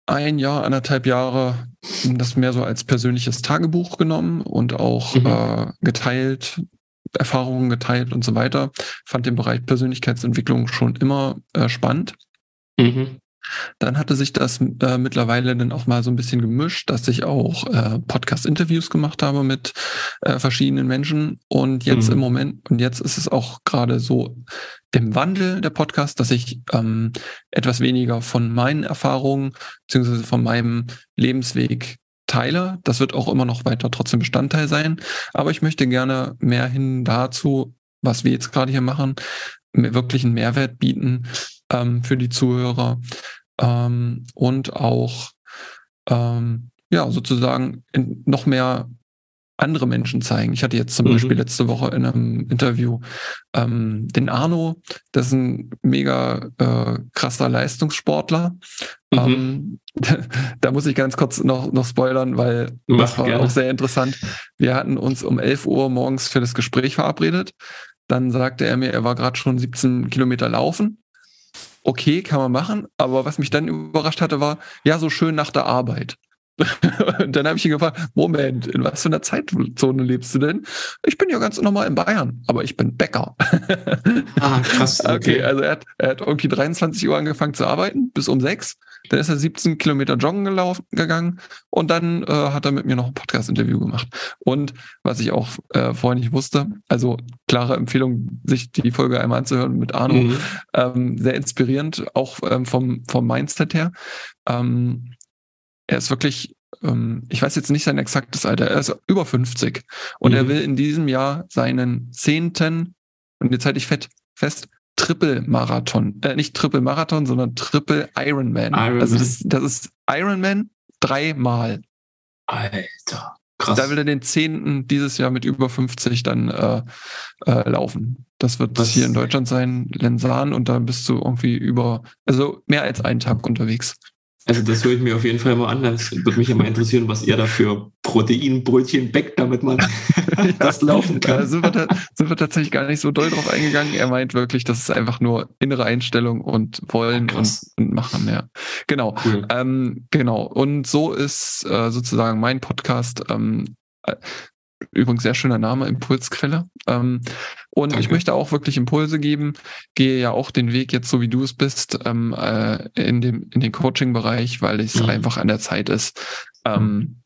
ein Jahr, anderthalb Jahre das mehr so als persönliches Tagebuch genommen und auch mhm. äh, geteilt, Erfahrungen geteilt und so weiter. Fand den Bereich Persönlichkeitsentwicklung schon immer äh, spannend. Mhm. Dann hatte sich das äh, mittlerweile dann auch mal so ein bisschen gemischt, dass ich auch äh, Podcast-Interviews gemacht habe mit äh, verschiedenen Menschen. Und jetzt mhm. im Moment, und jetzt ist es auch gerade so im Wandel der Podcast, dass ich ähm, etwas weniger von meinen Erfahrungen beziehungsweise von meinem Lebensweg teile. Das wird auch immer noch weiter trotzdem Bestandteil sein. Aber ich möchte gerne mehr hin dazu, was wir jetzt gerade hier machen, wirklich einen Mehrwert bieten ähm, für die Zuhörer ähm, und auch ähm, ja sozusagen noch mehr andere Menschen zeigen. Ich hatte jetzt zum mhm. Beispiel letzte Woche in einem Interview ähm, den Arno, das ist ein mega äh, krasser Leistungssportler. Mhm. Ähm, [LAUGHS] da muss ich ganz kurz noch, noch spoilern, weil Mach das war gerne. auch sehr interessant. Wir hatten uns um 11 Uhr morgens für das Gespräch verabredet. Dann sagte er mir, er war gerade schon 17 Kilometer laufen. Okay, kann man machen. Aber was mich dann überrascht hatte, war, ja, so schön nach der Arbeit. Und dann habe ich ihn gefragt, Moment, in was für einer Zeitzone lebst du denn? Ich bin ja ganz normal in Bayern, aber ich bin Bäcker. Ah, krass. [LAUGHS] Okay, okay also er hat, er hat irgendwie 23 Uhr angefangen zu arbeiten, bis um 6. Dann ist er 17 Kilometer joggen gelaufen, gegangen und dann äh, hat er mit mir noch ein Podcast-Interview gemacht. Und was ich auch äh, vorher nicht wusste, also klare Empfehlung, sich die Folge einmal anzuhören mit Arno, mhm. ähm, sehr inspirierend, auch ähm, vom, vom Mindset her. Ähm, er ist wirklich ähm, ich weiß jetzt nicht sein exaktes Alter, er ist über 50 und mhm. er will in diesem Jahr seinen zehnten, und jetzt halte ich fett, fest, Triple-Marathon, äh, nicht Triple-Marathon, sondern Triple Ironman. Iron also das, das ist Ironman dreimal. Alter, krass. Da will er den zehnten dieses Jahr mit über 50 dann äh, äh, laufen. Das wird Was? hier in Deutschland sein, Lensan, und da bist du irgendwie über, also mehr als einen Tag unterwegs. Also das höre ich mir auf jeden Fall mal an. Das würde mich immer interessieren, was ihr da für Proteinbrötchen backt, damit man [LAUGHS] das laufen kann. Da sind, wir da, sind wir tatsächlich gar nicht so doll drauf eingegangen. Er meint wirklich, das ist einfach nur innere Einstellung und wollen und, und, machen. Ja, genau. Cool. Ähm, genau. Und so ist äh, sozusagen mein Podcast ähm, Übrigens sehr schöner Name, Impulsquelle. Ähm, und Danke. ich möchte auch wirklich Impulse geben. Gehe ja auch den Weg jetzt, so wie du es bist, ähm, äh, in, dem, in den Coaching-Bereich, weil es mhm. einfach an der Zeit ist. Ähm,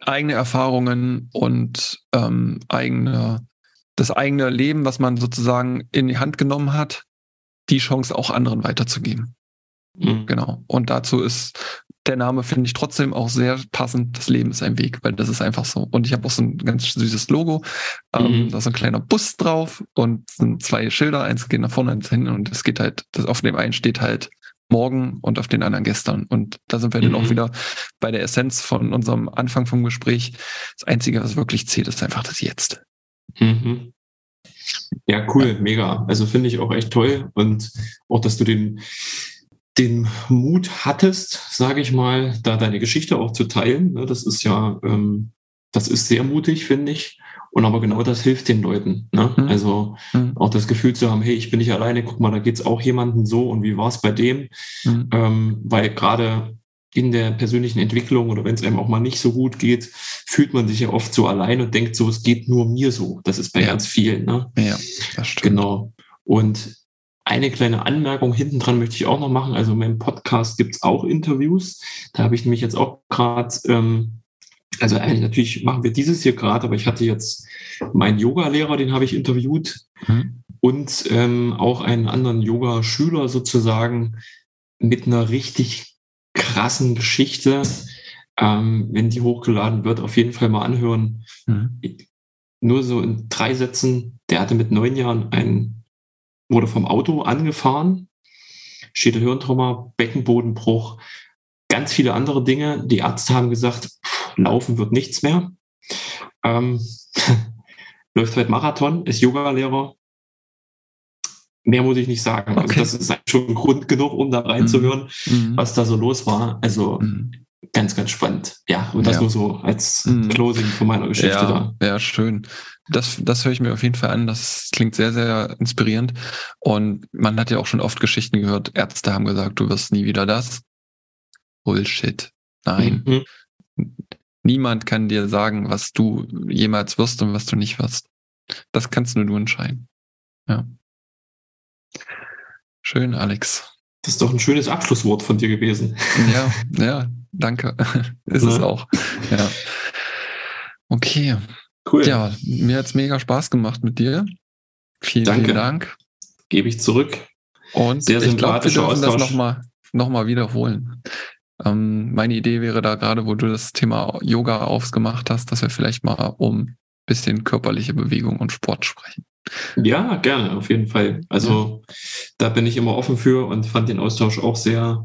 eigene Erfahrungen und ähm, eigene, das eigene Leben, was man sozusagen in die Hand genommen hat, die Chance auch anderen weiterzugeben. Mhm. Genau. Und dazu ist der Name finde ich trotzdem auch sehr passend. Das Leben ist ein Weg, weil das ist einfach so. Und ich habe auch so ein ganz süßes Logo. Ähm, mhm. Da ist ein kleiner Bus drauf und sind zwei Schilder. Eins geht nach vorne, eins hinten. Und es geht halt, das auf dem einen steht halt morgen und auf den anderen gestern. Und da sind wir mhm. dann auch mhm. wieder bei der Essenz von unserem Anfang vom Gespräch. Das Einzige, was wirklich zählt, ist einfach das Jetzt. Mhm. Ja, cool, mega. Also finde ich auch echt toll. Und auch, dass du den den Mut hattest, sage ich mal, da deine Geschichte auch zu teilen. Ne, das ist ja, ähm, das ist sehr mutig, finde ich. Und aber genau das hilft den Leuten. Ne? Mhm. Also mhm. auch das Gefühl zu haben, hey, ich bin nicht alleine, guck mal, da geht's auch jemandem so und wie war es bei dem? Mhm. Ähm, weil gerade in der persönlichen Entwicklung oder wenn es einem auch mal nicht so gut geht, fühlt man sich ja oft so allein und denkt so, es geht nur mir so. Das ist bei ja. ganz vielen. Ne? Ja, das stimmt. Genau. Und eine kleine Anmerkung hinten dran möchte ich auch noch machen. Also in meinem Podcast gibt es auch Interviews. Da habe ich nämlich jetzt auch gerade, ähm, also eigentlich natürlich machen wir dieses hier gerade, aber ich hatte jetzt meinen Yoga-Lehrer, den habe ich interviewt mhm. und ähm, auch einen anderen Yoga-Schüler sozusagen mit einer richtig krassen Geschichte. Ähm, wenn die hochgeladen wird, auf jeden Fall mal anhören. Mhm. Nur so in drei Sätzen. Der hatte mit neun Jahren einen wurde vom Auto angefahren, Schädelhirntrauma, Beckenbodenbruch, ganz viele andere Dinge. Die Ärzte haben gesagt, laufen wird nichts mehr. Ähm, [LAUGHS] läuft halt Marathon, ist Yoga-Lehrer. Mehr muss ich nicht sagen. Also okay. Also das ist schon Grund genug, um da reinzuhören, mhm. was da so los war. Also mhm. Ganz, ganz spannend. Ja, und das ja. nur so als mhm. Closing von meiner Geschichte ja, da. Ja, schön das, das höre ich mir auf jeden Fall an. Das klingt sehr, sehr inspirierend. Und man hat ja auch schon oft Geschichten gehört, Ärzte haben gesagt, du wirst nie wieder das. Bullshit. Nein. Mhm. Niemand kann dir sagen, was du jemals wirst und was du nicht wirst. Das kannst nur du entscheiden. Ja. Schön, Alex. Das ist doch ein schönes Abschlusswort von dir gewesen. Ja, ja, danke. [LAUGHS] ist ja. es auch. Ja. Okay. Cool. Ja, mir hat es mega Spaß gemacht mit dir. Vielen, Danke. vielen Dank. Gebe ich zurück. Und Sehr ich glaube, wir dürfen Austausch. das nochmal noch mal wiederholen. Ähm, meine Idee wäre da gerade, wo du das Thema Yoga aufgemacht hast, dass wir vielleicht mal um ein bisschen körperliche Bewegung und Sport sprechen. Ja, gerne, auf jeden Fall. Also ja. da bin ich immer offen für und fand den Austausch auch sehr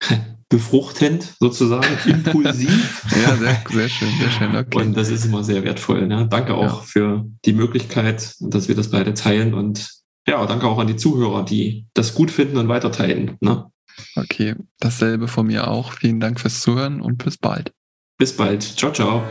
[LAUGHS] befruchtend sozusagen, [LAUGHS] impulsiv. ja, sehr, sehr schön, sehr schön. Okay. Und das ist immer sehr wertvoll. Ne? Danke auch ja. für die Möglichkeit, dass wir das beide teilen und ja, danke auch an die Zuhörer, die das gut finden und weiterteilen. Ne? Okay, dasselbe von mir auch. Vielen Dank fürs Zuhören und bis bald. Bis bald. Ciao, ciao.